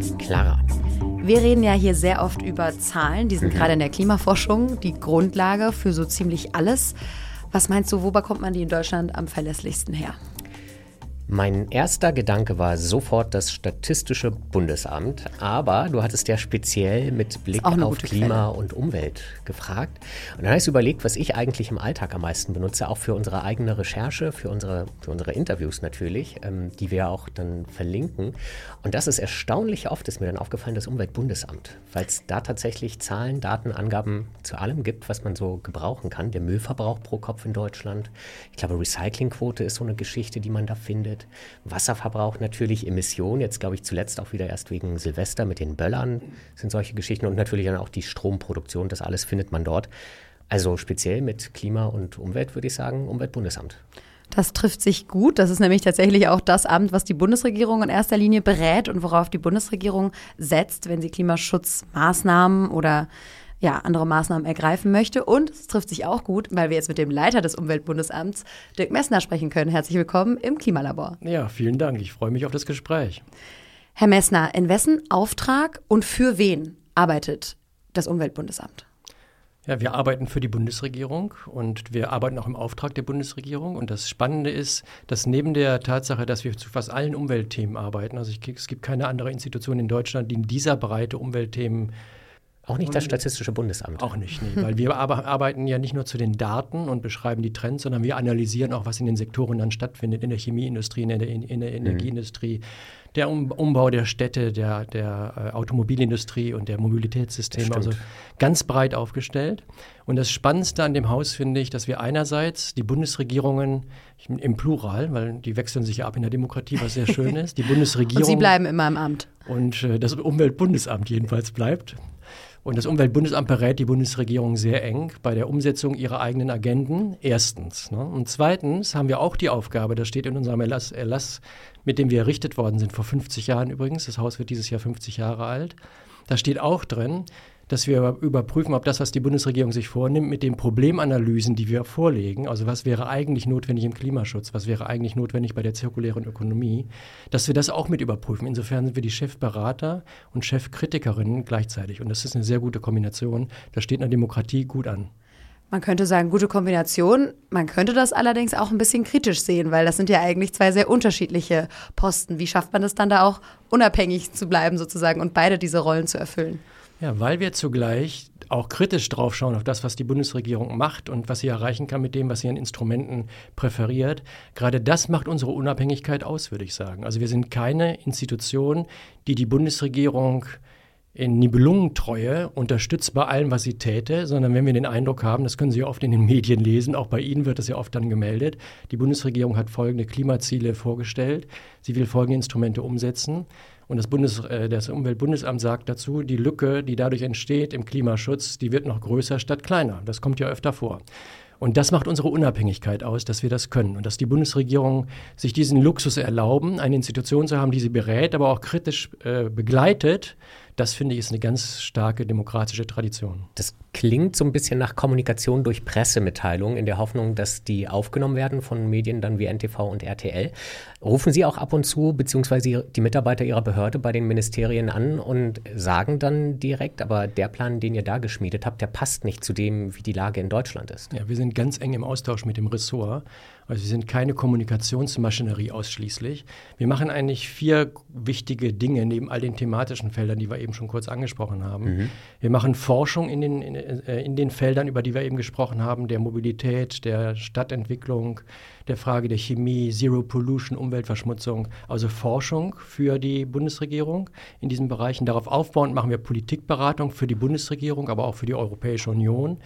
Florian. Clara. Wir reden ja hier sehr oft über Zahlen, die sind Mhm. gerade in der Klimaforschung die Grundlage für so ziemlich alles. Was meinst du, wo bekommt man die in Deutschland am verlässlichsten her? Mein erster Gedanke war sofort das Statistische Bundesamt, aber du hattest ja speziell mit Blick auf Klima Quelle. und Umwelt gefragt. Und dann habe ich überlegt, was ich eigentlich im Alltag am meisten benutze, auch für unsere eigene Recherche, für unsere, für unsere Interviews natürlich, ähm, die wir auch dann verlinken. Und das ist erstaunlich oft, ist mir dann aufgefallen, das Umweltbundesamt, weil es da tatsächlich Zahlen, Daten, Angaben zu allem gibt, was man so gebrauchen kann. Der Müllverbrauch pro Kopf in Deutschland. Ich glaube, Recyclingquote ist so eine Geschichte, die man da findet. Wasserverbrauch natürlich, Emissionen, jetzt glaube ich zuletzt auch wieder erst wegen Silvester mit den Böllern sind solche Geschichten und natürlich dann auch die Stromproduktion, das alles findet man dort. Also speziell mit Klima und Umwelt würde ich sagen, Umweltbundesamt. Das trifft sich gut. Das ist nämlich tatsächlich auch das Amt, was die Bundesregierung in erster Linie berät und worauf die Bundesregierung setzt, wenn sie Klimaschutzmaßnahmen oder ja, andere Maßnahmen ergreifen möchte. Und es trifft sich auch gut, weil wir jetzt mit dem Leiter des Umweltbundesamts, Dirk Messner, sprechen können. Herzlich willkommen im Klimalabor. Ja, vielen Dank. Ich freue mich auf das Gespräch. Herr Messner, in wessen Auftrag und für wen arbeitet das Umweltbundesamt? Ja, wir arbeiten für die Bundesregierung und wir arbeiten auch im Auftrag der Bundesregierung. Und das Spannende ist, dass neben der Tatsache, dass wir zu fast allen Umweltthemen arbeiten, also ich, es gibt keine andere Institution in Deutschland, die in dieser Breite Umweltthemen Auch nicht das Statistische Bundesamt. Auch nicht, nee, weil wir aber arbeiten ja nicht nur zu den Daten und beschreiben die Trends, sondern wir analysieren auch, was in den Sektoren dann stattfindet, in der Chemieindustrie, in der, in der Energieindustrie, der um, Umbau der Städte, der, der äh, Automobilindustrie und der Mobilitätssysteme. Also ganz breit aufgestellt. Und das Spannendste an dem Haus finde ich, dass wir einerseits die Bundesregierungen im Plural, weil die wechseln sich ja ab in der Demokratie, was sehr schön ist, die Bundesregierung Und Sie bleiben immer im Amt. und äh, das Umweltbundesamt jedenfalls bleibt. Und das Umweltbundesamt berät die Bundesregierung sehr eng bei der Umsetzung ihrer eigenen Agenden. Erstens. Ne? Und zweitens haben wir auch die Aufgabe, das steht in unserem Erlass, Erlass, mit dem wir errichtet worden sind, vor 50 Jahren übrigens. Das Haus wird dieses Jahr 50 Jahre alt. Da steht auch drin, dass wir überprüfen, ob das, was die Bundesregierung sich vornimmt, mit den Problemanalysen, die wir vorlegen, also was wäre eigentlich notwendig im Klimaschutz, was wäre eigentlich notwendig bei der zirkulären Ökonomie, dass wir das auch mit überprüfen. Insofern sind wir die Chefberater und Chefkritikerinnen gleichzeitig. Und das ist eine sehr gute Kombination. Das steht einer Demokratie gut an. Man könnte sagen, gute Kombination. Man könnte das allerdings auch ein bisschen kritisch sehen, weil das sind ja eigentlich zwei sehr unterschiedliche Posten. Wie schafft man es dann da auch, unabhängig zu bleiben sozusagen und beide diese Rollen zu erfüllen? Ja, weil wir zugleich auch kritisch drauf schauen auf das, was die Bundesregierung macht und was sie erreichen kann mit dem, was sie an Instrumenten präferiert. Gerade das macht unsere Unabhängigkeit aus, würde ich sagen. Also wir sind keine Institution, die die Bundesregierung in Nibelungentreue unterstützt bei allem, was sie täte, sondern wenn wir den Eindruck haben, das können Sie ja oft in den Medien lesen, auch bei Ihnen wird das ja oft dann gemeldet, die Bundesregierung hat folgende Klimaziele vorgestellt, sie will folgende Instrumente umsetzen. Und das, Bundes, äh, das Umweltbundesamt sagt dazu, die Lücke, die dadurch entsteht im Klimaschutz, die wird noch größer statt kleiner. Das kommt ja öfter vor. Und das macht unsere Unabhängigkeit aus, dass wir das können. Und dass die Bundesregierung sich diesen Luxus erlauben, eine Institution zu haben, die sie berät, aber auch kritisch äh, begleitet, das finde ich ist eine ganz starke demokratische Tradition. Das klingt so ein bisschen nach Kommunikation durch Pressemitteilungen in der Hoffnung, dass die aufgenommen werden von Medien dann wie NTV und RTL. Rufen Sie auch ab und zu, beziehungsweise die Mitarbeiter Ihrer Behörde bei den Ministerien an und sagen dann direkt, aber der Plan, den ihr da geschmiedet habt, der passt nicht zu dem, wie die Lage in Deutschland ist. Ja, wir sind ganz eng im Austausch mit dem Ressort. Also wir sind keine Kommunikationsmaschinerie ausschließlich. Wir machen eigentlich vier wichtige Dinge neben all den thematischen Feldern, die wir eben schon kurz angesprochen haben. Wir machen Forschung in den, in, äh, in den Feldern, über die wir eben gesprochen haben, der Mobilität, der Stadtentwicklung, der Frage der Chemie, Zero Pollution, Umweltverschmutzung, also Forschung für die Bundesregierung in diesen Bereichen. Darauf aufbauend machen wir Politikberatung für die Bundesregierung, aber auch für die Europäische Union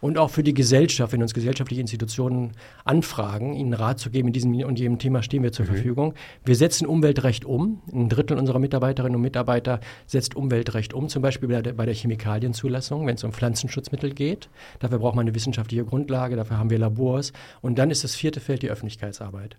und auch für die Gesellschaft, wenn uns gesellschaftliche Institutionen anfragen, ihnen Rat zu geben, in diesem und jedem Thema stehen wir zur Verfügung. Wir setzen Umweltrecht um. Ein Drittel unserer Mitarbeiterinnen und Mitarbeiter setzt Umweltrecht um, zum Beispiel bei der, bei der Chemikalienzulassung, wenn es um Pflanzenschutzmittel geht. Dafür braucht man eine wissenschaftliche Grundlage, dafür haben wir Labors. Und dann ist das vierte Feld die Öffentlichkeitsarbeit.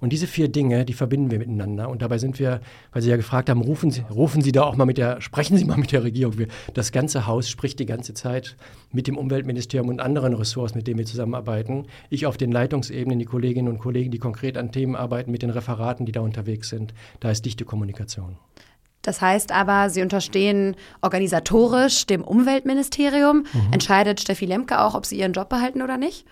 Und diese vier Dinge, die verbinden wir miteinander. Und dabei sind wir, weil Sie ja gefragt haben, rufen Sie, rufen Sie da auch mal mit der, sprechen Sie mal mit der Regierung. Wir, das ganze Haus spricht die ganze Zeit mit dem Umweltministerium und anderen Ressorts, mit denen wir zusammenarbeiten. Ich auf den Leitungsebenen, die Kolleginnen und Kollegen, die konkret an Themen arbeiten, mit den Referaten, die da unterwegs sind. Da ist dichte Kommunikation. Das heißt aber, Sie unterstehen organisatorisch dem Umweltministerium. Mhm. Entscheidet Steffi Lemke auch, ob Sie ihren Job behalten oder nicht?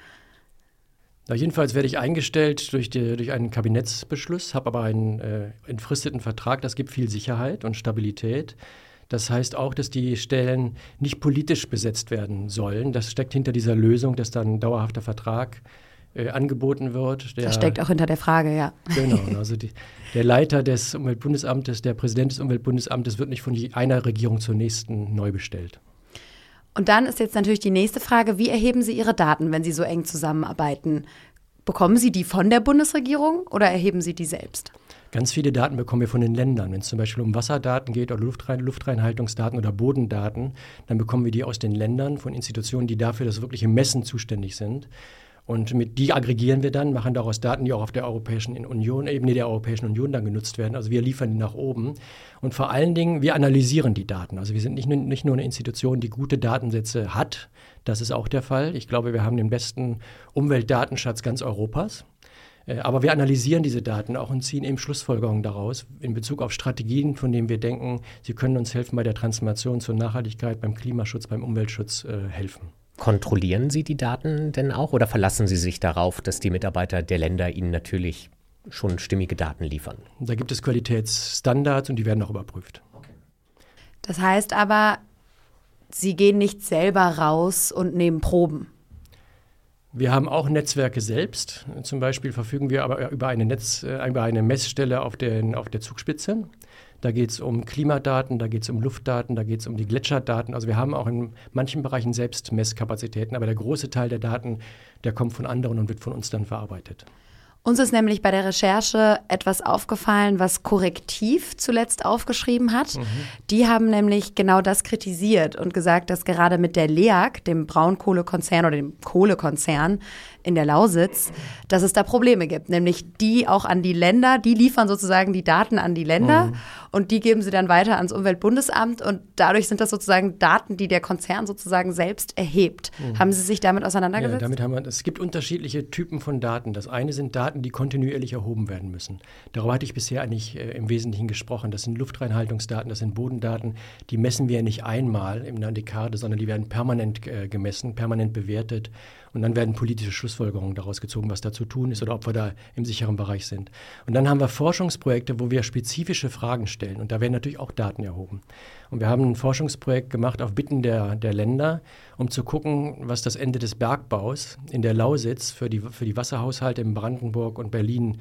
Na, jedenfalls werde ich eingestellt durch, die, durch einen Kabinettsbeschluss, habe aber einen äh, entfristeten Vertrag. Das gibt viel Sicherheit und Stabilität. Das heißt auch, dass die Stellen nicht politisch besetzt werden sollen. Das steckt hinter dieser Lösung, dass dann ein dauerhafter Vertrag äh, angeboten wird. Der, das steckt auch hinter der Frage, ja. Genau, also die, der Leiter des Umweltbundesamtes, der Präsident des Umweltbundesamtes wird nicht von einer Regierung zur nächsten neu bestellt. Und dann ist jetzt natürlich die nächste Frage, wie erheben Sie Ihre Daten, wenn Sie so eng zusammenarbeiten? Bekommen Sie die von der Bundesregierung oder erheben Sie die selbst? Ganz viele Daten bekommen wir von den Ländern. Wenn es zum Beispiel um Wasserdaten geht oder Luftrein Luftreinhaltungsdaten oder Bodendaten, dann bekommen wir die aus den Ländern, von Institutionen, die dafür das wirkliche Messen zuständig sind. Und mit die aggregieren wir dann, machen daraus Daten, die auch auf der Europäischen Union, Ebene der Europäischen Union dann genutzt werden. Also wir liefern die nach oben. Und vor allen Dingen, wir analysieren die Daten. Also wir sind nicht, nicht nur eine Institution, die gute Datensätze hat. Das ist auch der Fall. Ich glaube, wir haben den besten Umweltdatenschatz ganz Europas. Äh, aber wir analysieren diese Daten auch und ziehen eben Schlussfolgerungen daraus in Bezug auf Strategien, von denen wir denken, sie können uns helfen bei der Transformation zur Nachhaltigkeit, beim Klimaschutz, beim Umweltschutz äh, helfen. Kontrollieren Sie die Daten denn auch oder verlassen Sie sich darauf, dass die Mitarbeiter der Länder Ihnen natürlich schon stimmige Daten liefern? Da gibt es Qualitätsstandards und die werden auch überprüft. Das heißt aber, Sie gehen nicht selber raus und nehmen Proben. Wir haben auch Netzwerke selbst. Zum Beispiel verfügen wir aber über eine, Netz, äh, über eine Messstelle auf, den, auf der Zugspitze. Da geht es um Klimadaten, da geht es um Luftdaten, da geht es um die Gletscherdaten. Also wir haben auch in manchen Bereichen selbst Messkapazitäten, aber der große Teil der Daten, der kommt von anderen und wird von uns dann verarbeitet. Uns ist nämlich bei der Recherche etwas aufgefallen, was Korrektiv zuletzt aufgeschrieben hat. Mhm. Die haben nämlich genau das kritisiert und gesagt, dass gerade mit der LEAG, dem Braunkohlekonzern oder dem Kohlekonzern, in der Lausitz, dass es da Probleme gibt. Nämlich die auch an die Länder, die liefern sozusagen die Daten an die Länder mhm. und die geben sie dann weiter ans Umweltbundesamt und dadurch sind das sozusagen Daten, die der Konzern sozusagen selbst erhebt. Mhm. Haben Sie sich damit auseinandergesetzt? Ja, damit haben wir, es gibt unterschiedliche Typen von Daten. Das eine sind Daten, die kontinuierlich erhoben werden müssen. Darüber hatte ich bisher eigentlich äh, im Wesentlichen gesprochen. Das sind Luftreinhaltungsdaten, das sind Bodendaten. Die messen wir nicht einmal in einer Dekade, sondern die werden permanent äh, gemessen, permanent bewertet und dann werden politische Schlussfolgerungen daraus gezogen, was da zu tun ist oder ob wir da im sicheren Bereich sind. Und dann haben wir Forschungsprojekte, wo wir spezifische Fragen stellen. Und da werden natürlich auch Daten erhoben. Und wir haben ein Forschungsprojekt gemacht auf Bitten der, der Länder, um zu gucken, was das Ende des Bergbaus in der Lausitz für die, für die Wasserhaushalte in Brandenburg und Berlin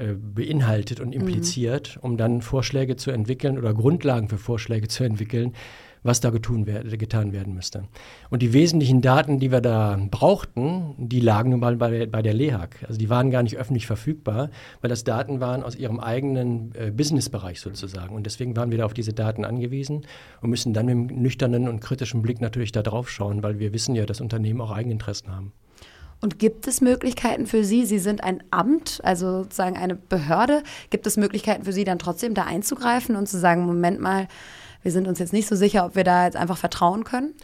äh, beinhaltet und mhm. impliziert, mhm. um dann Vorschläge zu entwickeln oder Grundlagen für Vorschläge zu entwickeln, was da getun werde, getan werden müsste. Und die wesentlichen Daten, die wir da brauchten, die lagen nun mal bei, bei der LEHAG. Also die waren gar nicht öffentlich verfügbar, weil das Daten waren aus ihrem eigenen äh, Businessbereich sozusagen. Und deswegen waren wir da auf diese Daten angewiesen und müssen dann mit einem nüchternen und kritischen Blick natürlich da drauf schauen, weil wir wissen ja, dass Unternehmen auch Eigeninteressen haben. Und gibt es Möglichkeiten für Sie? Sie sind ein Amt, also sozusagen eine Behörde. Gibt es Möglichkeiten für Sie dann trotzdem da einzugreifen und zu sagen, Moment mal, wir sind uns jetzt nicht so sicher, ob wir da jetzt einfach vertrauen können?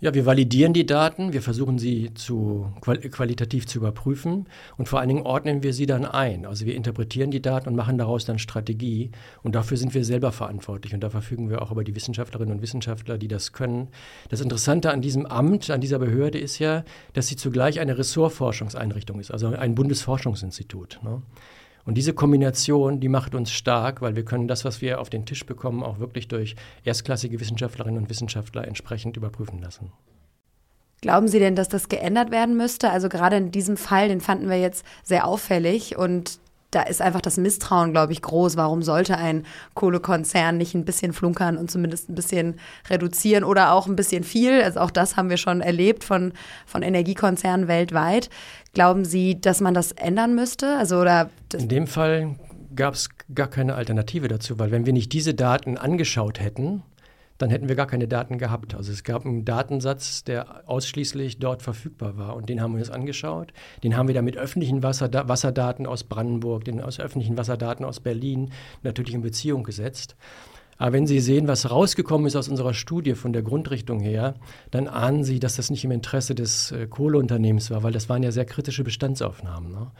Ja, wir validieren die Daten, wir versuchen sie zu, qualitativ zu überprüfen und vor allen Dingen ordnen wir sie dann ein. Also wir interpretieren die Daten und machen daraus dann Strategie und dafür sind wir selber verantwortlich und da verfügen wir auch über die Wissenschaftlerinnen und Wissenschaftler, die das können. Das Interessante an diesem Amt, an dieser Behörde ist ja, dass sie zugleich eine Ressortforschungseinrichtung ist, also ein Bundesforschungsinstitut. Ne? Und diese Kombination, die macht uns stark, weil wir können das, was wir auf den Tisch bekommen, auch wirklich durch erstklassige Wissenschaftlerinnen und Wissenschaftler entsprechend überprüfen lassen. Glauben Sie denn, dass das geändert werden müsste? Also gerade in diesem Fall, den fanden wir jetzt sehr auffällig und da ist einfach das Misstrauen, glaube ich, groß. Warum sollte ein Kohlekonzern nicht ein bisschen flunkern und zumindest ein bisschen reduzieren oder auch ein bisschen viel? Also auch das haben wir schon erlebt von, von Energiekonzernen weltweit. Glauben Sie, dass man das ändern müsste? Also, oder In dem Fall gab es gar keine Alternative dazu, weil wenn wir nicht diese Daten angeschaut hätten, dann hätten wir gar keine Daten gehabt. Also es gab einen Datensatz, der ausschließlich dort verfügbar war und den haben wir uns angeschaut. Den haben wir dann mit öffentlichen Wasserda Wasserdaten aus Brandenburg, den aus öffentlichen Wasserdaten aus Berlin natürlich in Beziehung gesetzt. Aber wenn Sie sehen, was rausgekommen ist aus unserer Studie von der Grundrichtung her, dann ahnen Sie, dass das nicht im Interesse des äh, Kohleunternehmens war, weil das waren ja sehr kritische Bestandsaufnahmen. Ne?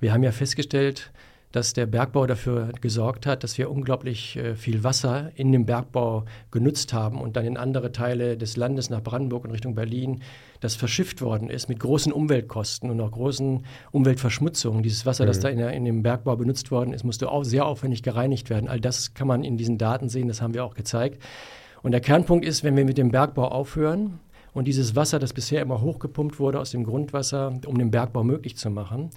Wir haben ja festgestellt, dass der Bergbau dafür gesorgt hat, dass wir unglaublich äh, viel Wasser in dem Bergbau genutzt haben und dann in andere Teile des Landes nach Brandenburg und Richtung Berlin das verschifft worden ist mit großen Umweltkosten und auch großen Umweltverschmutzungen. Dieses Wasser, mhm. das da in, der, in, dem Bergbau benutzt worden ist, musste auch sehr aufwendig gereinigt werden. All das kann man in diesen Daten sehen, das haben wir auch gezeigt. Und der Kernpunkt ist, wenn wir mit dem Bergbau aufhören und dieses Wasser, das bisher immer hochgepumpt wurde aus dem Grundwasser, um den Bergbau möglich zu machen,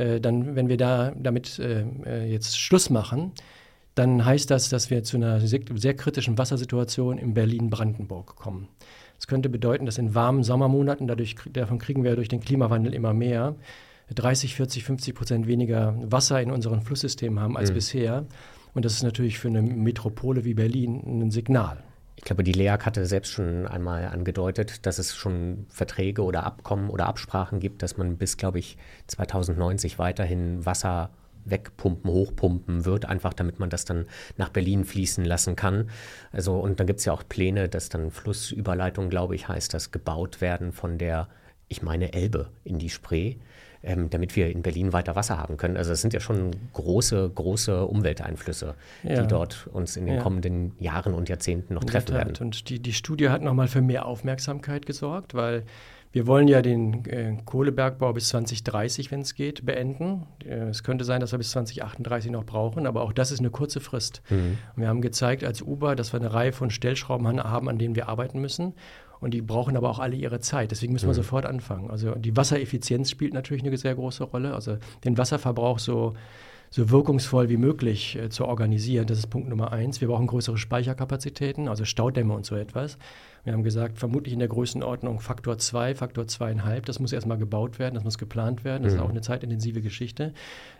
äh, dann, wenn wir da damit äh, äh, jetzt Schluss machen, dann heißt das, dass wir zu einer sehr, sehr kritischen Wassersituation in Berlin-Brandenburg kommen. Das könnte bedeuten, dass in warmen Sommermonaten, dadurch, davon kriegen wir durch den Klimawandel immer mehr, 30, 40, 50 Prozent weniger Wasser in unseren Flusssystemen haben als mhm. bisher. Und das ist natürlich für eine Metropole wie Berlin ein Signal. Ich glaube, die LEAG hatte selbst schon einmal angedeutet, dass es schon Verträge oder Abkommen oder Absprachen gibt, dass man bis, glaube ich, 2090 weiterhin Wasser wegpumpen, hochpumpen wird, einfach damit man das dann nach Berlin fließen lassen kann. Also, und dann gibt es ja auch Pläne, dass dann Flussüberleitungen, glaube ich, heißt das, gebaut werden von der, ich meine, Elbe in die Spree. Ähm, damit wir in Berlin weiter Wasser haben können. Also es sind ja schon große, große Umwelteinflüsse, ja. die dort uns in den ja. kommenden Jahren und Jahrzehnten noch treffen werden. Und die, die Studie hat nochmal für mehr Aufmerksamkeit gesorgt, weil wir wollen ja den äh, Kohlebergbau bis 2030, wenn es geht, beenden. Äh, es könnte sein, dass wir bis 2038 noch brauchen, aber auch das ist eine kurze Frist. Mhm. wir haben gezeigt als Uber, dass wir eine Reihe von Stellschrauben haben, an denen wir arbeiten müssen. Und die brauchen aber auch alle ihre Zeit. Deswegen müssen wir mhm. sofort anfangen. Also die Wassereffizienz spielt natürlich eine sehr große Rolle. Also den Wasserverbrauch so so wirkungsvoll wie möglich äh, zu organisieren. Das ist Punkt Nummer eins. Wir brauchen größere Speicherkapazitäten, also Staudämme und so etwas. Wir haben gesagt, vermutlich in der Größenordnung Faktor 2, Faktor 2,5. Das muss erstmal gebaut werden, das muss geplant werden. Das mhm. ist auch eine zeitintensive Geschichte.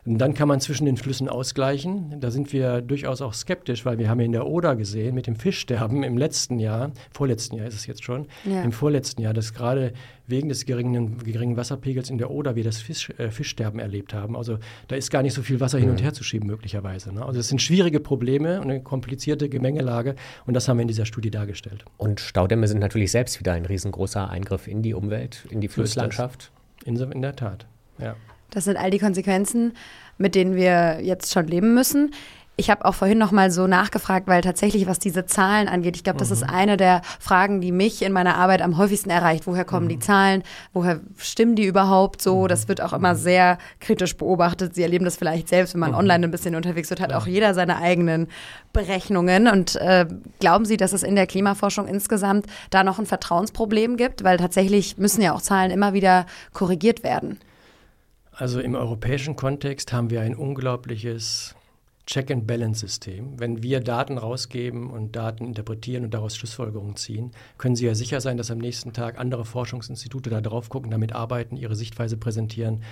Und dann kann man zwischen den Flüssen ausgleichen. Da sind wir durchaus auch skeptisch, weil wir haben in der Oder gesehen mit dem Fischsterben im letzten Jahr, vorletzten Jahr ist es jetzt schon, ja. im vorletzten Jahr, dass gerade wegen des geringen, geringen Wasserpegels in der Oder wir das Fisch, äh, Fischsterben erlebt haben. Also da ist gar nicht so viel Wasser hin und mhm. her zu schieben möglicherweise. Ne? Also es sind schwierige Probleme und eine komplizierte Gemengelage und das haben wir in dieser Studie dargestellt. Und Staudämme sind natürlich selbst wieder ein riesengroßer Eingriff in die Umwelt, in die Flusslandschaft. In, in der Tat, ja. Das sind all die Konsequenzen, mit denen wir jetzt schon leben müssen. Ich habe auch vorhin noch mal so nachgefragt, weil tatsächlich, was diese Zahlen angeht, ich glaube, das ist mhm. eine der Fragen, die mich in meiner Arbeit am häufigsten erreicht. Woher kommen mhm. die Zahlen? Woher stimmen die überhaupt so? Mhm. Das wird auch immer sehr kritisch beobachtet. Sie erleben das vielleicht selbst, wenn man mhm. online ein bisschen unterwegs wird, hat ja. auch jeder seine eigenen Berechnungen. Und äh, glauben Sie, dass es in der Klimaforschung insgesamt da noch ein Vertrauensproblem gibt? Weil tatsächlich müssen ja auch Zahlen immer wieder korrigiert werden. Also im europäischen Kontext haben wir ein unglaubliches Check-and-Balance-System. Wenn wir Daten rausgeben und Daten interpretieren und daraus Schlussfolgerungen ziehen, können Sie ja sicher sein, dass am nächsten Tag andere Forschungsinstitute da drauf gucken, damit arbeiten, ihre Sichtweise präsentieren.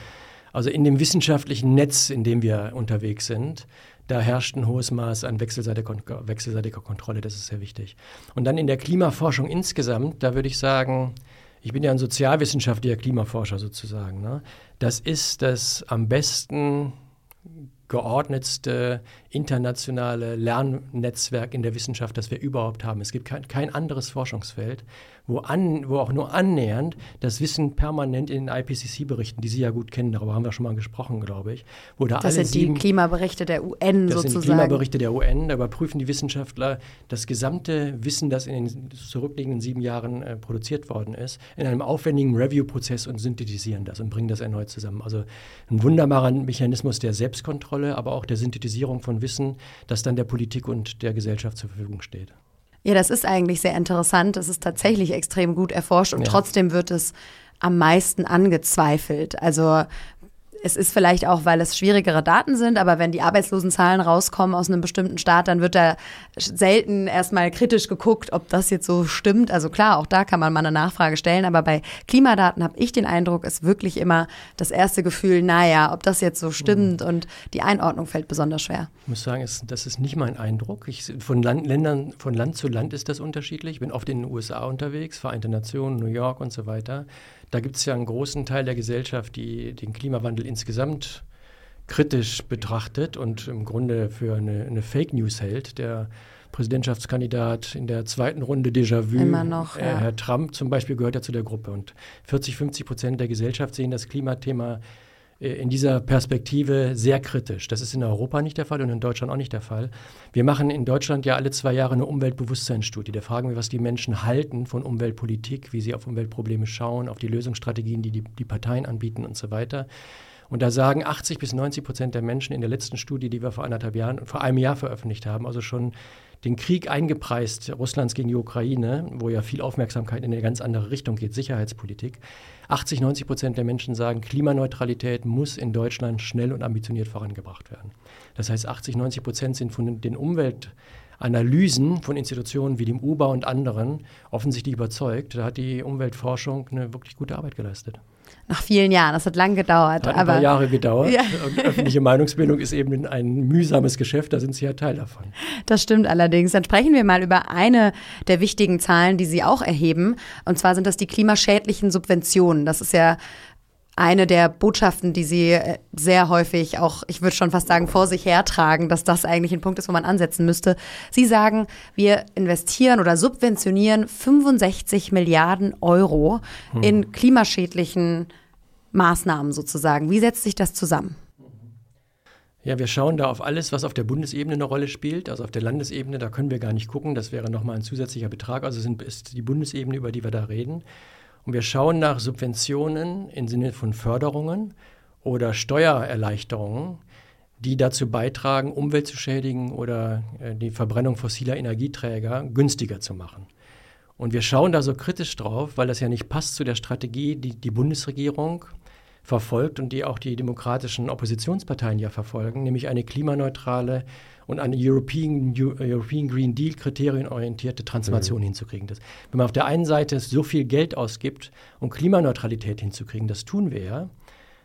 Also in dem wissenschaftlichen Netz, in dem wir unterwegs sind, da herrscht ein hohes Maß an wechselseitiger, wechselseitiger Kontrolle, das ist sehr wichtig. Und dann in der Klimaforschung insgesamt, da würde ich sagen, ich bin ja ein sozialwissenschaftlicher Klimaforscher sozusagen. Ne? Das ist das am besten geordnetste internationale Lernnetzwerk in der Wissenschaft, das wir überhaupt haben. Es gibt kein, kein anderes Forschungsfeld, wo, an, wo auch nur annähernd das Wissen permanent in den IPCC-Berichten, die Sie ja gut kennen, darüber haben wir schon mal gesprochen, glaube ich. Wo da das alle sind sieben, die Klimaberichte der UN das sozusagen. Das sind die Klimaberichte der UN, da überprüfen die Wissenschaftler das gesamte Wissen, das in den zurückliegenden sieben Jahren äh, produziert worden ist, in einem aufwendigen Review-Prozess und synthetisieren das und bringen das erneut zusammen. Also ein wunderbarer Mechanismus der Selbstkontrolle, aber auch der Synthetisierung von Wissen, das dann der Politik und der Gesellschaft zur Verfügung steht. Ja, das ist eigentlich sehr interessant. Es ist tatsächlich extrem gut erforscht und ja. trotzdem wird es am meisten angezweifelt. Also es ist vielleicht auch, weil es schwierigere Daten sind, aber wenn die Arbeitslosenzahlen rauskommen aus einem bestimmten Staat, dann wird da selten erstmal kritisch geguckt, ob das jetzt so stimmt. Also klar, auch da kann man mal eine Nachfrage stellen, aber bei Klimadaten habe ich den Eindruck, ist wirklich immer das erste Gefühl, naja, ob das jetzt so stimmt und die Einordnung fällt besonders schwer. Ich muss sagen, das ist nicht mein Eindruck. Ich, von Land, Ländern, von Land zu Land ist das unterschiedlich. Ich bin oft in den USA unterwegs, Vereinte Nationen, New York und so weiter. Da gibt es ja einen großen Teil der Gesellschaft, die den Klimawandel insgesamt kritisch betrachtet und im Grunde für eine, eine Fake News hält. Der Präsidentschaftskandidat in der zweiten Runde Déjà-vu, Immer noch, äh, ja. Herr Trump zum Beispiel, gehört ja zu der Gruppe. Und 40, 50 Prozent der Gesellschaft sehen das Klimathema in dieser Perspektive sehr kritisch. Das ist in Europa nicht der Fall und in Deutschland auch nicht der Fall. Wir machen in Deutschland ja alle zwei Jahre eine Umweltbewusstseinsstudie. Da fragen wir, was die Menschen halten von Umweltpolitik, wie sie auf Umweltprobleme schauen, auf die Lösungsstrategien, die die, die Parteien anbieten und so weiter. Und da sagen 80 bis 90 Prozent der Menschen in der letzten Studie, die wir vor anderthalb Jahren, vor einem Jahr veröffentlicht haben, also schon den Krieg eingepreist Russlands gegen die Ukraine, wo ja viel Aufmerksamkeit in eine ganz andere Richtung geht, Sicherheitspolitik. 80, 90 Prozent der Menschen sagen, Klimaneutralität muss in Deutschland schnell und ambitioniert vorangebracht werden. Das heißt, 80, 90 Prozent sind von den Umweltanalysen von Institutionen wie dem UBA und anderen offensichtlich überzeugt. Da hat die Umweltforschung eine wirklich gute Arbeit geleistet. Nach vielen Jahren, das hat lang gedauert. Hat ein aber, paar Jahre gedauert. Ja. Öffentliche Meinungsbildung ist eben ein mühsames Geschäft, da sind Sie ja Teil davon. Das stimmt allerdings. Dann sprechen wir mal über eine der wichtigen Zahlen, die Sie auch erheben. Und zwar sind das die klimaschädlichen Subventionen. Das ist ja eine der Botschaften, die sie äh, sehr häufig auch, ich würde schon fast sagen, vor sich hertragen, dass das eigentlich ein Punkt ist, wo man ansetzen müsste. Sie sagen, wir investieren oder subventionieren 65 Milliarden Euro hm. in klimaschädlichen Maßnahmen sozusagen. Wie setzt sich das zusammen? Ja, wir schauen da auf alles, was auf der Bundesebene eine Rolle spielt. Also auf der Landesebene, da können wir gar nicht gucken. Das wäre nochmal ein zusätzlicher Betrag. Also sind, ist die Bundesebene, über die wir da reden. Und wir schauen nach Subventionen im Sinne von Förderungen oder Steuererleichterungen, die dazu beitragen, Umwelt zu schädigen oder äh, die Verbrennung fossiler Energieträger günstiger zu machen. Und wir schauen da so kritisch drauf, weil das ja nicht passt zu der Strategie, die die Bundesregierung verfolgt und die auch die demokratischen Oppositionsparteien ja verfolgen, nämlich eine klimaneutrale und eine European, European Green Deal kriterienorientierte Transformation mhm. hinzukriegen. Das, wenn man auf der einen Seite so viel Geld ausgibt, um Klimaneutralität hinzukriegen, das tun wir ja.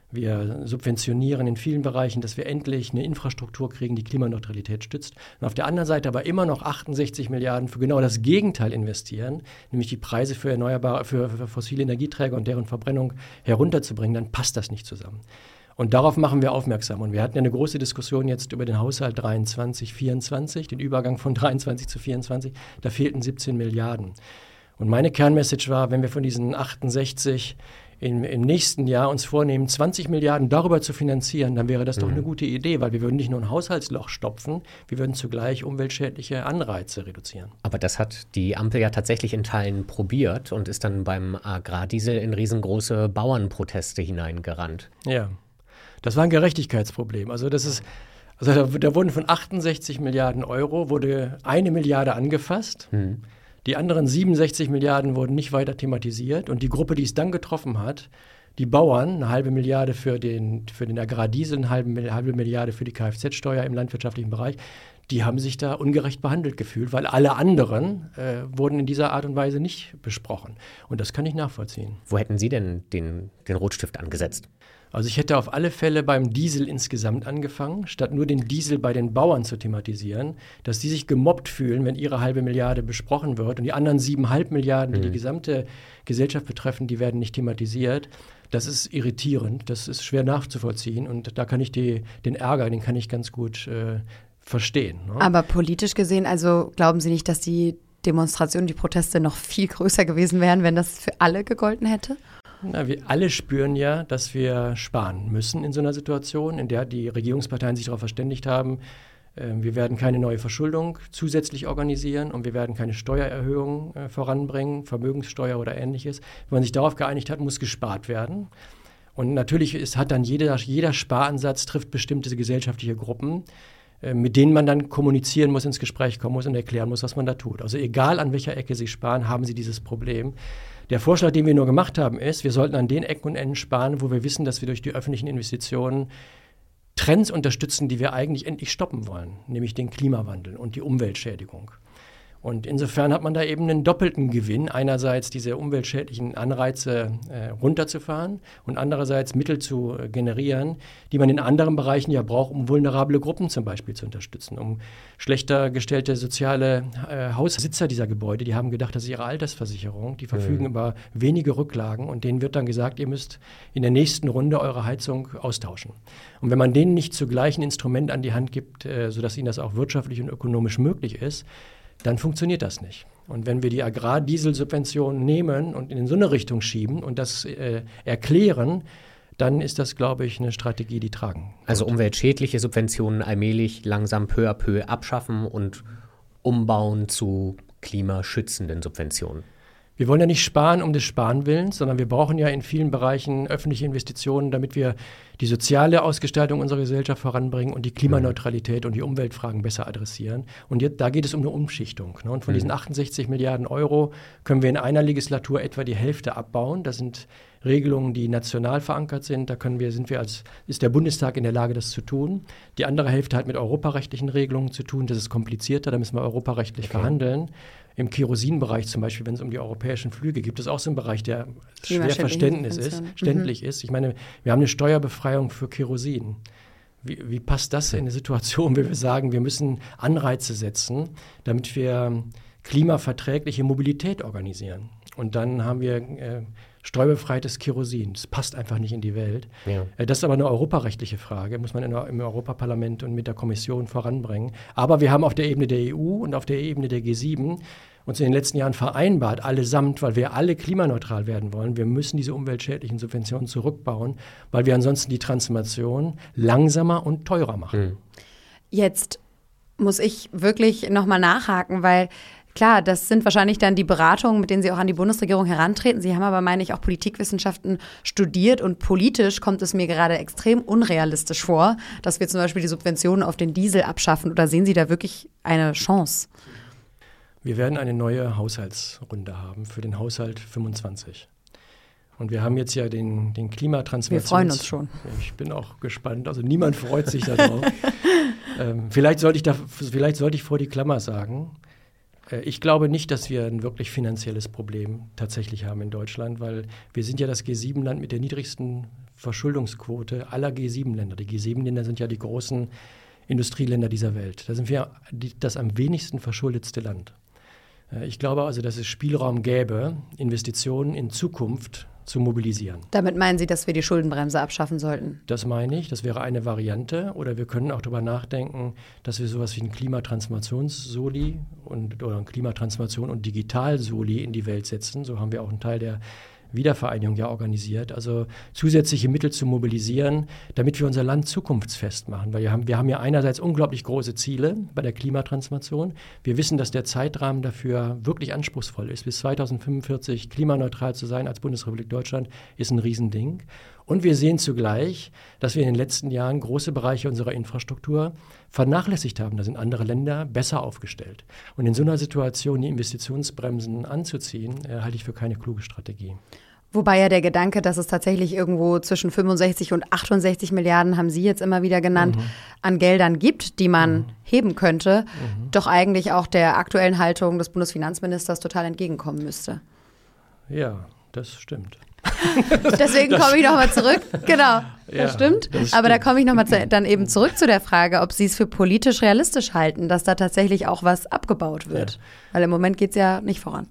Wir subventionieren in vielen Bereichen, dass wir endlich eine Infrastruktur kriegen, die Klimaneutralität stützt. Und auf der anderen Seite aber immer noch 68 Milliarden für genau das Gegenteil investieren, nämlich die Preise für erneuerbare, für, für fossile Energieträger und deren Verbrennung herunterzubringen, dann passt das nicht zusammen. Und darauf machen wir aufmerksam. Und wir hatten ja eine große Diskussion jetzt über den Haushalt 23, 24, den Übergang von 23 zu 24. Da fehlten 17 Milliarden. Und meine Kernmessage war, wenn wir von diesen 68 im, im nächsten Jahr uns vornehmen, 20 Milliarden darüber zu finanzieren, dann wäre das mhm. doch eine gute Idee, weil wir würden nicht nur ein Haushaltsloch stopfen, wir würden zugleich umweltschädliche Anreize reduzieren. Aber das hat die Ampel ja tatsächlich in Teilen probiert und ist dann beim Agrardiesel in riesengroße Bauernproteste hineingerannt. Ja. Das war ein Gerechtigkeitsproblem. Also das ist, also da, da wurden von 68 Milliarden Euro wurde eine Milliarde angefasst. Mhm. Die anderen 67 Milliarden wurden nicht weiter thematisiert. Und die Gruppe, die es dann getroffen hat, die Bauern, eine halbe Milliarde für den, für den Agrardiesel, eine halbe, halbe Milliarde für die Kfz-Steuer im landwirtschaftlichen Bereich, die haben sich da ungerecht behandelt gefühlt, weil alle anderen äh, wurden in dieser Art und Weise nicht besprochen. Und das kann ich nachvollziehen. Wo hätten Sie denn den, den Rotstift angesetzt? Also ich hätte auf alle Fälle beim Diesel insgesamt angefangen, statt nur den Diesel bei den Bauern zu thematisieren, dass die sich gemobbt fühlen, wenn ihre halbe Milliarde besprochen wird und die anderen siebeneinhalb Milliarden, die mhm. die gesamte Gesellschaft betreffen, die werden nicht thematisiert. Das ist irritierend, das ist schwer nachzuvollziehen und da kann ich die, den Ärger, den kann ich ganz gut äh, verstehen. Ne? Aber politisch gesehen, also glauben Sie nicht, dass die Demonstrationen, die Proteste noch viel größer gewesen wären, wenn das für alle gegolten hätte? Na, wir alle spüren ja, dass wir sparen müssen in so einer Situation, in der die Regierungsparteien sich darauf verständigt haben, äh, wir werden keine neue Verschuldung zusätzlich organisieren und wir werden keine Steuererhöhung äh, voranbringen, Vermögenssteuer oder ähnliches. Wenn man sich darauf geeinigt hat, muss gespart werden. Und natürlich ist, hat dann jeder, jeder Sparansatz trifft bestimmte gesellschaftliche Gruppen, äh, mit denen man dann kommunizieren muss, ins Gespräch kommen muss und erklären muss, was man da tut. Also egal an welcher Ecke Sie sparen, haben Sie dieses Problem. Der Vorschlag, den wir nur gemacht haben, ist, wir sollten an den Ecken und Enden sparen, wo wir wissen, dass wir durch die öffentlichen Investitionen Trends unterstützen, die wir eigentlich endlich stoppen wollen, nämlich den Klimawandel und die Umweltschädigung. Und insofern hat man da eben einen doppelten Gewinn. Einerseits diese umweltschädlichen Anreize äh, runterzufahren und andererseits Mittel zu äh, generieren, die man in anderen Bereichen ja braucht, um vulnerable Gruppen zum Beispiel zu unterstützen, um schlechter gestellte soziale äh, Hausbesitzer dieser Gebäude, die haben gedacht, das ist ihre Altersversicherung, die verfügen mhm. über wenige Rücklagen und denen wird dann gesagt, ihr müsst in der nächsten Runde eure Heizung austauschen. Und wenn man denen nicht zugleich ein Instrument an die Hand gibt, äh, sodass ihnen das auch wirtschaftlich und ökonomisch möglich ist, dann funktioniert das nicht. Und wenn wir die Agrardieselsubventionen nehmen und in so eine Richtung schieben und das äh, erklären, dann ist das, glaube ich, eine Strategie, die tragen. Also umweltschädliche Subventionen allmählich langsam peu à peu abschaffen und umbauen zu klimaschützenden Subventionen. Wir wollen ja nicht sparen um des Sparen willens, sondern wir brauchen ja in vielen Bereichen öffentliche Investitionen, damit wir die soziale Ausgestaltung unserer Gesellschaft voranbringen und die Klimaneutralität und die Umweltfragen besser adressieren. Und jetzt, da geht es um eine Umschichtung. Ne? Und von mhm. diesen 68 Milliarden Euro können wir in einer Legislatur etwa die Hälfte abbauen. Das sind Regelungen, die national verankert sind. Da können wir, sind wir als, ist der Bundestag in der Lage, das zu tun. Die andere Hälfte hat mit europarechtlichen Regelungen zu tun. Das ist komplizierter, da müssen wir europarechtlich okay. verhandeln. Im Kerosinbereich zum Beispiel, wenn es um die europäischen Flüge geht, gibt es auch so einen Bereich, der schwer Verständnis ist, mhm. ständlich mhm. ist. Ich meine, wir haben eine Steuerbefreiung für Kerosin. Wie, wie, passt das in eine Situation, wo wir sagen, wir müssen Anreize setzen, damit wir klimaverträgliche Mobilität organisieren? Und dann haben wir äh, steuerbefreites Kerosin. Das passt einfach nicht in die Welt. Ja. Äh, das ist aber eine europarechtliche Frage, muss man in, im Europaparlament und mit der Kommission voranbringen. Aber wir haben auf der Ebene der EU und auf der Ebene der G7 uns in den letzten Jahren vereinbart, allesamt, weil wir alle klimaneutral werden wollen. Wir müssen diese umweltschädlichen Subventionen zurückbauen, weil wir ansonsten die Transformation langsamer und teurer machen. Mhm. Jetzt muss ich wirklich nochmal nachhaken, weil Klar, das sind wahrscheinlich dann die Beratungen, mit denen Sie auch an die Bundesregierung herantreten. Sie haben aber, meine ich, auch Politikwissenschaften studiert und politisch kommt es mir gerade extrem unrealistisch vor, dass wir zum Beispiel die Subventionen auf den Diesel abschaffen. Oder sehen Sie da wirklich eine Chance? Wir werden eine neue Haushaltsrunde haben für den Haushalt 25. Und wir haben jetzt ja den, den Klimatransformations... Wir freuen uns schon. Ich bin auch gespannt. Also niemand freut sich darauf. ähm, vielleicht, sollte ich da, vielleicht sollte ich vor die Klammer sagen, ich glaube nicht, dass wir ein wirklich finanzielles Problem tatsächlich haben in Deutschland, weil wir sind ja das G7-Land mit der niedrigsten Verschuldungsquote aller G7-Länder. Die G7-Länder sind ja die großen Industrieländer dieser Welt. Da sind wir das am wenigsten verschuldetste Land. Äh, ich glaube also, dass es Spielraum gäbe, Investitionen in Zukunft zu mobilisieren. Damit meinen Sie, dass wir die Schuldenbremse abschaffen sollten? Das meine ich. Das wäre eine Variante. Oder wir können auch darüber nachdenken, dass wir sowas wie ein Klimatransformations-Soli und, oder ein Klimatransformation und Digital-Soli in die Welt setzen. So haben wir auch einen Teil der Wiedervereinigung ja organisiert, also zusätzliche Mittel zu mobilisieren, damit wir unser Land zukunftsfest machen. Weil wir haben, wir haben ja einerseits unglaublich große Ziele bei der Klimatransformation. Wir wissen, dass der Zeitrahmen dafür wirklich anspruchsvoll ist. Bis 2045 klimaneutral zu sein als Bundesrepublik Deutschland ist ein Riesending. Und wir sehen zugleich, dass wir in den letzten Jahren große Bereiche unserer Infrastruktur vernachlässigt haben. Da sind andere Länder besser aufgestellt. Und in so einer Situation die Investitionsbremsen anzuziehen, äh, halte ich für keine kluge Strategie. Wobei ja der Gedanke, dass es tatsächlich irgendwo zwischen 65 und 68 Milliarden, haben Sie jetzt immer wieder genannt, mhm. an Geldern gibt, die man mhm. heben könnte, mhm. doch eigentlich auch der aktuellen Haltung des Bundesfinanzministers total entgegenkommen müsste. Ja, das stimmt. Deswegen komme ich nochmal zurück. Genau, das ja, stimmt. Das stimmt. Aber da komme ich nochmal dann eben zurück zu der Frage, ob Sie es für politisch realistisch halten, dass da tatsächlich auch was abgebaut wird. Ja. Weil im Moment geht es ja nicht voran.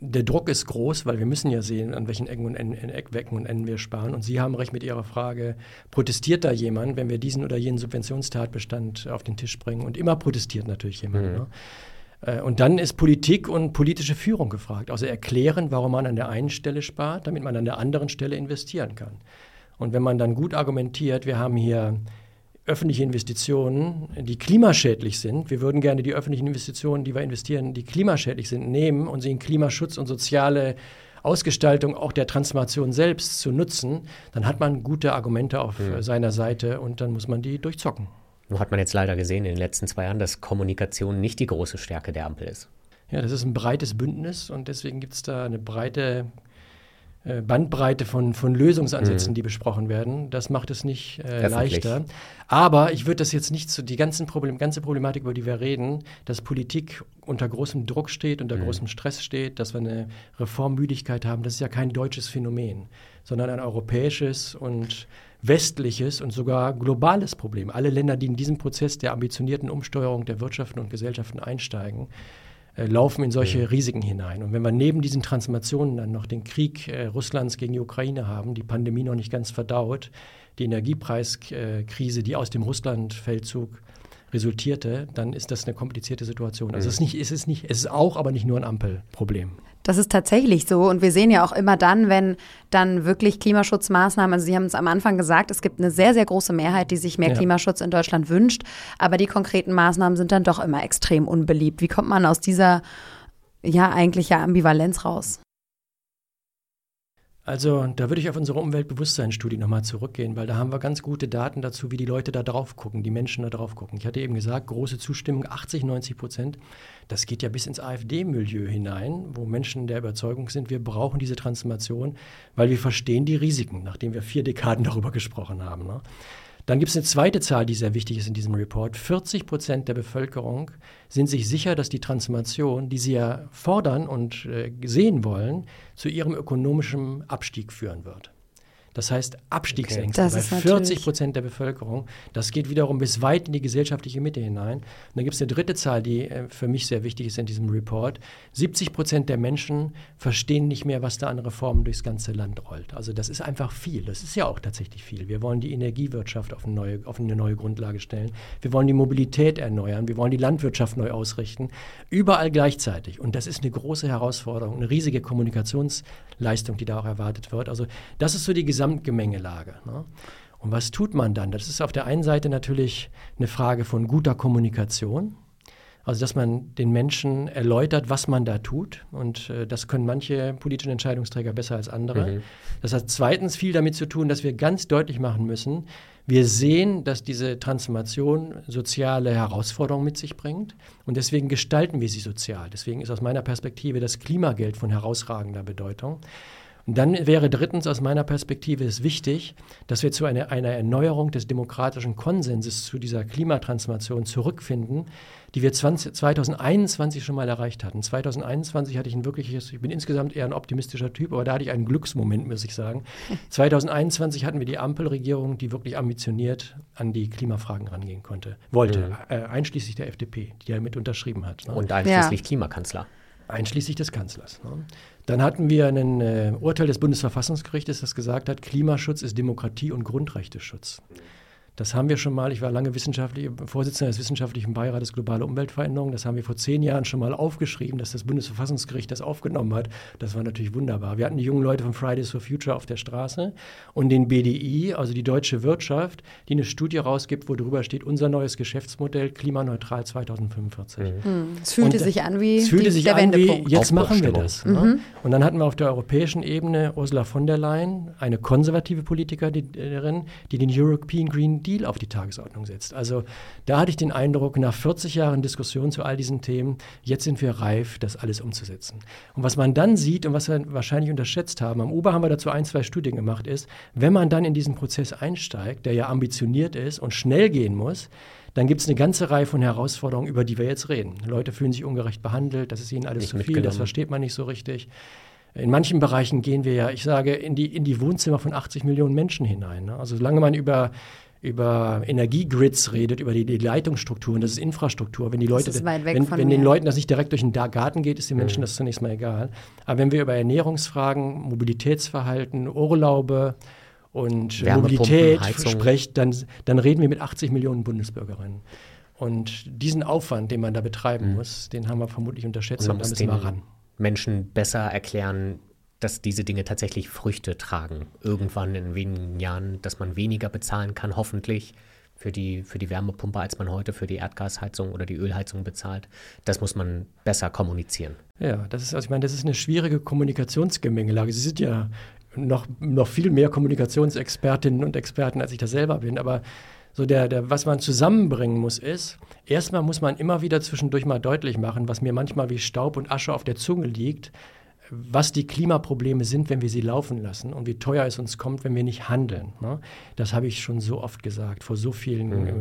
Der Druck ist groß, weil wir müssen ja sehen, an welchen Ecken und Enden, Eckwecken und Enden wir sparen. Und Sie haben recht mit Ihrer Frage, protestiert da jemand, wenn wir diesen oder jenen Subventionstatbestand auf den Tisch bringen? Und immer protestiert natürlich jemand. Mhm. Ne? Äh, und dann ist Politik und politische Führung gefragt. Also erklären, warum man an der einen Stelle spart, damit man an der anderen Stelle investieren kann. Und wenn man dann gut argumentiert, wir haben hier öffentliche Investitionen, die klimaschädlich sind. Wir würden gerne die öffentlichen Investitionen, die wir investieren, die klimaschädlich sind, nehmen und sie in Klimaschutz und soziale Ausgestaltung auch der Transformation selbst zu nutzen. Dann hat man gute Argumente auf mhm. seiner Seite und dann muss man die durchzocken. Nur hat man jetzt leider gesehen in den letzten zwei Jahren, dass Kommunikation nicht die große Stärke der Ampel ist. Ja, das ist ein breites Bündnis und deswegen gibt es da eine breite äh, Bandbreite von, von Lösungsansätzen, mhm. die besprochen werden. Das macht es nicht äh, leichter. Aber ich würde das jetzt nicht zu, die ganzen Problem, ganze Problematik, über die wir reden, dass Politik unter großem Druck steht, unter mhm. großem Stress steht, dass wir eine Reformmüdigkeit haben, das ist ja kein deutsches Phänomen, sondern ein europäisches und westliches und sogar globales Problem. Alle Länder, die in diesen Prozess der ambitionierten Umsteuerung der Wirtschaften und Gesellschaften einsteigen, äh, laufen in solche ja. Risiken hinein. Und wenn wir neben diesen Transformationen dann noch den Krieg äh, Russlands gegen die Ukraine haben, die Pandemie noch nicht ganz verdaut, die Energiepreiskrise, die aus dem Russlandfeldzug resultierte, dann ist das eine komplizierte Situation. Also es ist nicht, es ist nicht, es ist auch, aber nicht nur ein Ampelproblem. Das ist tatsächlich so. Und wir sehen ja auch immer dann, wenn dann wirklich Klimaschutzmaßnahmen, also Sie haben es am Anfang gesagt, es gibt eine sehr, sehr große Mehrheit, die sich mehr ja. Klimaschutz in Deutschland wünscht. Aber die konkreten Maßnahmen sind dann doch immer extrem unbeliebt. Wie kommt man aus dieser, ja, eigentlich ja Ambivalenz raus? Also da würde ich auf unsere Umweltbewusstseinsstudie nochmal zurückgehen, weil da haben wir ganz gute Daten dazu, wie die Leute da drauf gucken, die Menschen da drauf gucken. Ich hatte eben gesagt, große Zustimmung, 80, 90 Prozent. Das geht ja bis ins AfD-Milieu hinein, wo Menschen der Überzeugung sind, wir brauchen diese Transformation, weil wir verstehen die Risiken, nachdem wir vier Dekaden darüber gesprochen haben. Ne? Dann gibt es eine zweite Zahl, die sehr wichtig ist in diesem Report. 40 Prozent der Bevölkerung sind sich sicher, dass die Transformation, die sie ja fordern und äh, sehen wollen, zu ihrem ökonomischen Abstieg führen wird. Das heißt Abstiegsängste okay. bei 40 Prozent der Bevölkerung. Das geht wiederum bis weit in die gesellschaftliche Mitte hinein. Und dann gibt es eine dritte Zahl, die äh, für mich sehr wichtig ist in diesem Report. 70 Prozent der Menschen verstehen nicht mehr, was da an Reformen durchs ganze Land rollt. Also das ist einfach viel. Das ist ja auch tatsächlich viel. Wir wollen die Energiewirtschaft auf eine neue, auf eine neue Grundlage stellen. Wir wollen die Mobilität erneuern. Wir wollen die Landwirtschaft neu ausrichten. Überall gleichzeitig. Und das ist eine große Herausforderung, eine riesige Kommunikationsleistung, die da auch erwartet wird. Also das ist so die gesamte Gesamtgemengelage. Ne? Und was tut man dann? Das ist auf der einen Seite natürlich eine Frage von guter Kommunikation. Also, dass man den Menschen erläutert, was man da tut. Und äh, das können manche politischen Entscheidungsträger besser als andere. Mhm. Das hat zweitens viel damit zu tun, dass wir ganz deutlich machen müssen, wir sehen, dass diese Transformation soziale Herausforderungen mit sich bringt. Und deswegen gestalten wir sie sozial. Deswegen ist aus meiner Perspektive das Klimageld von herausragender Bedeutung. Dann wäre drittens aus meiner Perspektive es wichtig, dass wir zu einer, einer Erneuerung des demokratischen Konsenses zu dieser Klimatransformation zurückfinden, die wir 20, 2021 schon mal erreicht hatten. 2021 hatte ich ein wirkliches, ich bin insgesamt eher ein optimistischer Typ, aber da hatte ich einen Glücksmoment, muss ich sagen. 2021 hatten wir die Ampelregierung, die wirklich ambitioniert an die Klimafragen rangehen konnte, wollte, mhm. äh, einschließlich der FDP, die damit unterschrieben hat. Ne? Und einschließlich ja. Klimakanzler. Einschließlich des Kanzlers. Ne? Dann hatten wir ein äh, Urteil des Bundesverfassungsgerichtes, das gesagt hat, Klimaschutz ist Demokratie und Grundrechteschutz. Das haben wir schon mal, ich war lange wissenschaftlich, Vorsitzender des Wissenschaftlichen Beirates Globale Umweltveränderung, das haben wir vor zehn Jahren schon mal aufgeschrieben, dass das Bundesverfassungsgericht das aufgenommen hat. Das war natürlich wunderbar. Wir hatten die jungen Leute von Fridays for Future auf der Straße und den BDI, also die deutsche Wirtschaft, die eine Studie rausgibt, wo drüber steht, unser neues Geschäftsmodell klimaneutral 2045. Mhm. Hm. Es fühlte und, sich an wie, es fühlte sich der an wie jetzt machen wir das. Ne? Mhm. Und dann hatten wir auf der europäischen Ebene Ursula von der Leyen, eine konservative Politikerin, die den European Green Deal auf die Tagesordnung setzt. Also da hatte ich den Eindruck, nach 40 Jahren Diskussion zu all diesen Themen, jetzt sind wir reif, das alles umzusetzen. Und was man dann sieht und was wir wahrscheinlich unterschätzt haben, am Uber haben wir dazu ein, zwei Studien gemacht, ist, wenn man dann in diesen Prozess einsteigt, der ja ambitioniert ist und schnell gehen muss, dann gibt es eine ganze Reihe von Herausforderungen, über die wir jetzt reden. Leute fühlen sich ungerecht behandelt, das ist ihnen alles nicht zu viel, das versteht man nicht so richtig. In manchen Bereichen gehen wir ja, ich sage, in die, in die Wohnzimmer von 80 Millionen Menschen hinein. Ne? Also solange man über über Energiegrids redet, über die, die Leitungsstrukturen, das ist Infrastruktur. Wenn die Leute, wenn, wenn den Leuten das nicht direkt durch den Garten geht, ist den Menschen mhm. das zunächst mal egal. Aber wenn wir über Ernährungsfragen, Mobilitätsverhalten, Urlaube und Mobilität sprechen, dann, dann reden wir mit 80 Millionen Bundesbürgerinnen. Und diesen Aufwand, den man da betreiben mhm. muss, den haben wir vermutlich unterschätzt und, und da müssen wir ran. Menschen besser erklären, dass diese Dinge tatsächlich Früchte tragen. Irgendwann in wenigen Jahren, dass man weniger bezahlen kann, hoffentlich für die, für die Wärmepumpe, als man heute für die Erdgasheizung oder die Ölheizung bezahlt. Das muss man besser kommunizieren. Ja, das ist, also ich meine, das ist eine schwierige Kommunikationsgemengelage. Sie sind ja noch, noch viel mehr Kommunikationsexpertinnen und Experten, als ich das selber bin, aber so der, der, was man zusammenbringen muss, ist, erstmal muss man immer wieder zwischendurch mal deutlich machen, was mir manchmal wie Staub und Asche auf der Zunge liegt, was die Klimaprobleme sind, wenn wir sie laufen lassen und wie teuer es uns kommt, wenn wir nicht handeln. Ne? Das habe ich schon so oft gesagt, vor so vielen mhm. äh,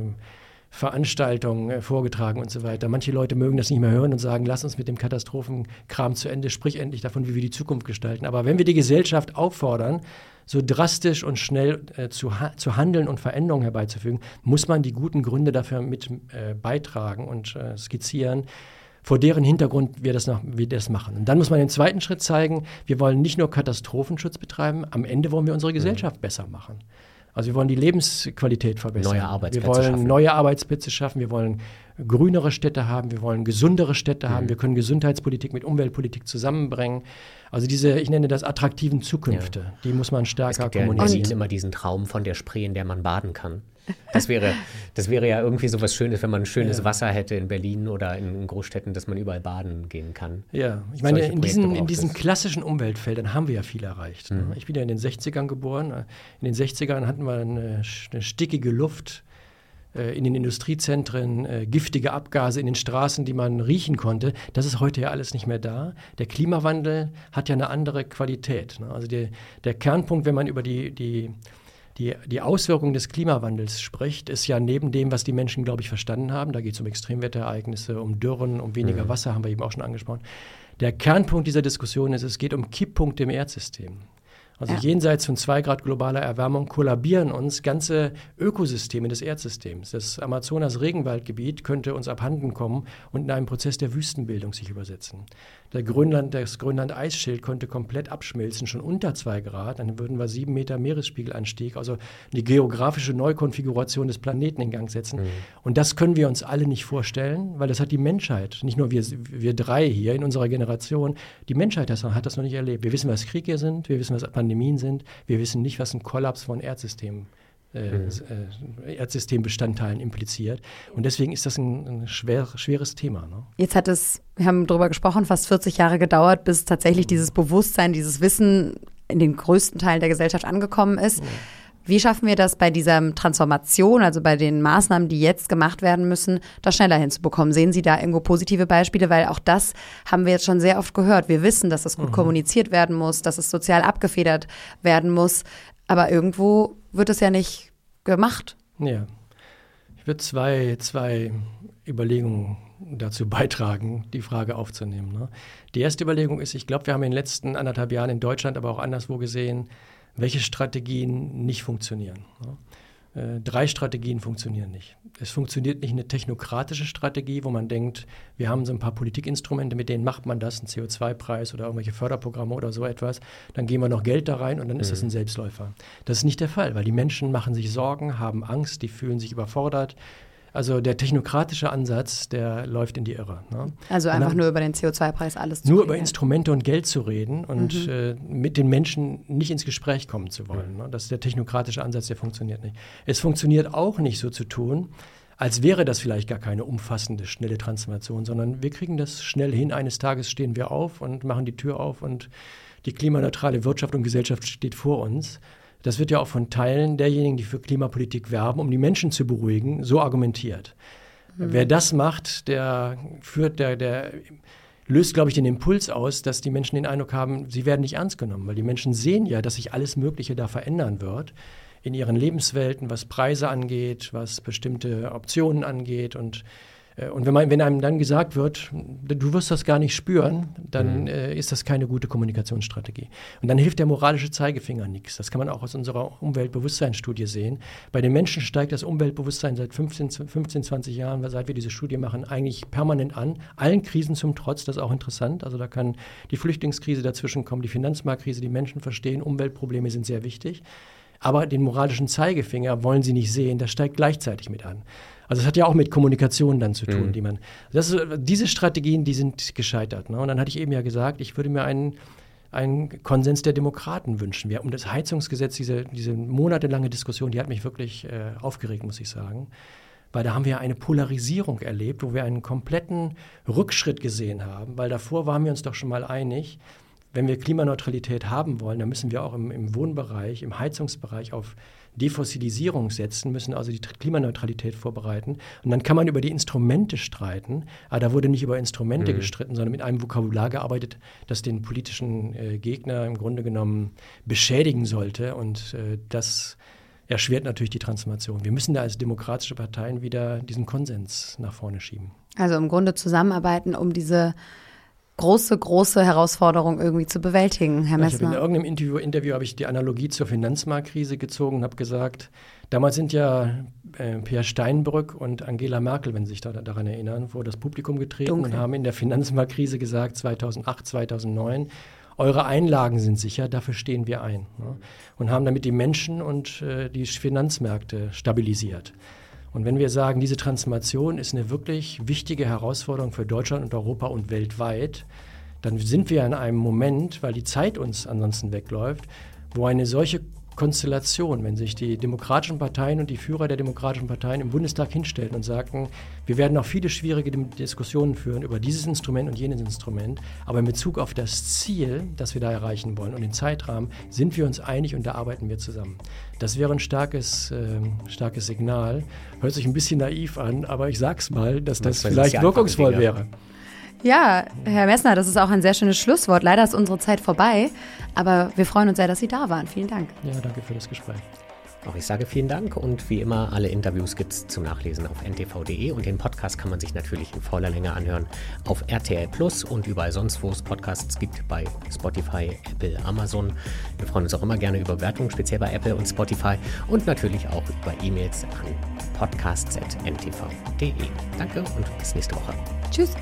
Veranstaltungen äh, vorgetragen und so weiter. Manche Leute mögen das nicht mehr hören und sagen, lass uns mit dem Katastrophenkram zu Ende, sprich endlich davon, wie wir die Zukunft gestalten. Aber wenn wir die Gesellschaft auffordern, so drastisch und schnell äh, zu, ha zu handeln und Veränderungen herbeizufügen, muss man die guten Gründe dafür mit äh, beitragen und äh, skizzieren vor deren Hintergrund wir das, noch, wir das machen. Und dann muss man den zweiten Schritt zeigen, wir wollen nicht nur Katastrophenschutz betreiben, am Ende wollen wir unsere Gesellschaft mhm. besser machen. Also wir wollen die Lebensqualität verbessern. Neue Arbeitsplätze Wir wollen schaffen. neue Arbeitsplätze schaffen. Wir wollen grünere Städte haben. Wir wollen gesundere Städte haben. Wir können Gesundheitspolitik mit Umweltpolitik zusammenbringen. Also diese, ich nenne das attraktiven Zukünfte, die muss man Es stärker gibt ja in kommunizieren. Immer diesen Traum von der Spree, in der man baden kann. Das wäre, das wäre ja irgendwie so was Schönes, wenn man schönes Ja. Wasser hätte in Berlin oder in Großstädten, dass man überall baden gehen kann. Ja, ich meine, Solche in diesen, in diesen es. klassischen Umweltfeldern haben wir ja viel erreicht. ne? Ich bin ja in den 60ern geboren. In den 60ern hatten wir eine, eine stickige Luft äh, in den Industriezentren, äh, giftige Abgase in den Straßen, die man riechen konnte. Das ist heute ja alles nicht mehr da. Der Klimawandel hat ja eine andere Qualität. Ne? Also der, der Kernpunkt, wenn man über die, die die, die Auswirkungen des Klimawandels spricht, ist ja neben dem, was die Menschen, glaube ich, verstanden haben, da geht es um Extremwetterereignisse, um Dürren, um weniger Wasser, haben wir eben auch schon angesprochen. Der Kernpunkt dieser Diskussion ist, es geht um Kipppunkte im Erdsystem. Also Ja. jenseits von zwei Grad globaler Erwärmung kollabieren uns ganze Ökosysteme des Erdsystems. Das Amazonas-Regenwaldgebiet könnte uns abhanden kommen und in einem Prozess der Wüstenbildung sich übersetzen. Der Grönland, das Grönland-Eisschild könnte komplett abschmilzen, schon unter zwei Grad. Dann würden wir sieben Meter Meeresspiegelanstieg, also die geografische Neukonfiguration des Planeten in Gang setzen. Und das können wir uns alle nicht vorstellen, weil das hat die Menschheit, nicht nur wir, wir drei hier in unserer Generation, die Menschheit hat das noch nicht erlebt. Wir wissen, was Kriege sind, wir wissen, was Pandemien sind, wir wissen nicht, was ein Kollaps von Erdsystemen äh, äh, Erdsystembestandteilen impliziert. Und deswegen ist das ein, ein schwer, schweres Thema. Ne? Jetzt hat es, wir haben darüber gesprochen, fast 40 Jahre gedauert, bis tatsächlich dieses Bewusstsein, dieses Wissen in den größten Teilen der Gesellschaft angekommen ist. Wie schaffen wir das bei dieser Transformation, also bei den Maßnahmen, die jetzt gemacht werden müssen, das schneller hinzubekommen? Sehen Sie da irgendwo positive Beispiele? Weil auch das haben wir jetzt schon sehr oft gehört. Wir wissen, dass es gut kommuniziert werden muss, dass es sozial abgefedert werden muss. Aber irgendwo wird es ja nicht gemacht. Ja. Ich würde zwei, zwei Überlegungen dazu beitragen, die Frage aufzunehmen. Ne? Die erste Überlegung ist, ich glaube, wir haben in den letzten anderthalb Jahren in Deutschland, aber auch anderswo gesehen, welche Strategien nicht funktionieren. Äh, drei Strategien funktionieren nicht. Es funktioniert nicht eine technokratische Strategie, wo man denkt, wir haben so ein paar Politikinstrumente, mit denen macht man das, einen CO2-Preis oder irgendwelche Förderprogramme oder so etwas. Dann geben wir noch Geld da rein und dann ist das ein Selbstläufer. Das ist nicht der Fall, weil die Menschen machen sich Sorgen, haben Angst, die fühlen sich überfordert. Also der technokratische Ansatz, der läuft in die Irre. Ne? Also einfach dann- nur über den CO2-Preis alles zu nur über. Instrumente und Geld zu reden und äh, mit den Menschen nicht ins Gespräch kommen zu wollen. Ne? Das ist der technokratische Ansatz, der funktioniert nicht. Es funktioniert auch nicht so zu tun, als wäre das vielleicht gar keine umfassende, schnelle Transformation, sondern wir kriegen das schnell hin. Eines Tages stehen wir auf und machen die Tür auf und die klimaneutrale Wirtschaft und Gesellschaft steht vor uns. Das wird ja auch von Teilen derjenigen, die für Klimapolitik werben, um die Menschen zu beruhigen, so argumentiert. Wer das macht, der führt, der, der löst, glaube ich, den Impuls aus, dass die Menschen den Eindruck haben, sie werden nicht ernst genommen, weil die Menschen sehen ja, dass sich alles Mögliche da verändern wird in ihren Lebenswelten, was Preise angeht, was bestimmte Optionen angeht und und wenn, man, wenn einem dann gesagt wird, du wirst das gar nicht spüren, dann äh, ist das keine gute Kommunikationsstrategie. Und dann hilft der moralische Zeigefinger nichts. Das kann man auch aus unserer Umweltbewusstseinsstudie sehen. Bei den Menschen steigt das Umweltbewusstsein seit 15, 15, 20 Jahren, seit wir diese Studie machen, eigentlich permanent an. Allen Krisen zum Trotz, das ist auch interessant. Also da kann die Flüchtlingskrise dazwischen kommen, die Finanzmarktkrise, die Menschen verstehen, Umweltprobleme sind sehr wichtig. Aber den moralischen Zeigefinger wollen sie nicht sehen, das steigt gleichzeitig mit an. Also es hat ja auch mit Kommunikation dann zu tun, die man. Das ist, diese Strategien, die sind gescheitert. Ne? Und dann hatte ich eben ja gesagt, ich würde mir einen, einen Konsens der Demokraten wünschen. Wir um das Heizungsgesetz, diese, diese monatelange Diskussion, die hat mich wirklich äh, aufgeregt, muss ich sagen. Weil da haben wir eine Polarisierung erlebt, wo wir einen kompletten Rückschritt gesehen haben. Weil davor waren wir uns doch schon mal einig, wenn wir Klimaneutralität haben wollen, dann müssen wir auch im, im Wohnbereich, im Heizungsbereich auf Defossilisierung setzen, müssen also die Klimaneutralität vorbereiten. Und dann kann man über die Instrumente streiten. Aber da wurde nicht über Instrumente gestritten, sondern mit einem Vokabular gearbeitet, das den politischen äh, Gegner im Grunde genommen beschädigen sollte. Und äh, das erschwert natürlich die Transformation. Wir müssen da als demokratische Parteien wieder diesen Konsens nach vorne schieben. Also im Grunde zusammenarbeiten, um diese große, große Herausforderung irgendwie zu bewältigen, Herr ich habe in Messner. irgendeinem Interview, Interview habe ich die Analogie zur Finanzmarktkrise gezogen und habe gesagt, damals sind ja äh, Pierre Steinbrück und Angela Merkel, wenn Sie sich da, daran erinnern, vor das Publikum getreten Dunkel. und haben in der Finanzmarktkrise gesagt, 2008, 2009, eure Einlagen sind sicher, dafür stehen wir ein. Ne? Und haben damit die Menschen und äh, die Finanzmärkte stabilisiert. Und wenn wir sagen, diese Transformation ist eine wirklich wichtige Herausforderung für Deutschland und Europa und weltweit, dann sind wir in einem Moment, weil die Zeit uns ansonsten wegläuft, wo eine solche Konstellation, wenn sich die demokratischen Parteien und die Führer der demokratischen Parteien im Bundestag hinstellen und sagen, wir werden noch viele schwierige Diskussionen führen über dieses Instrument und jenes Instrument, aber in Bezug auf das Ziel, das wir da erreichen wollen und den Zeitrahmen, sind wir uns einig und da arbeiten wir zusammen. Das wäre ein starkes, äh, starkes Signal. Hört sich ein bisschen naiv an, aber ich sag's mal, dass das, das vielleicht wirkungsvoll wäre. Ja, Herr Messner, das ist auch ein sehr schönes Schlusswort. Leider ist unsere Zeit vorbei, aber wir freuen uns sehr, dass Sie da waren. Vielen Dank. Ja, danke für das Gespräch. Auch ich sage vielen Dank und wie immer, alle Interviews gibt es zum Nachlesen auf ntv.de und den Podcast kann man sich natürlich in voller Länge anhören auf RTL Plus und überall sonst, wo es Podcasts gibt, bei Spotify, Apple, Amazon. Wir freuen uns auch immer gerne über Wertungen, speziell bei Apple und Spotify und natürlich auch über E-Mails an podcasts.ntv.de. Danke und bis nächste Woche. Tschüss.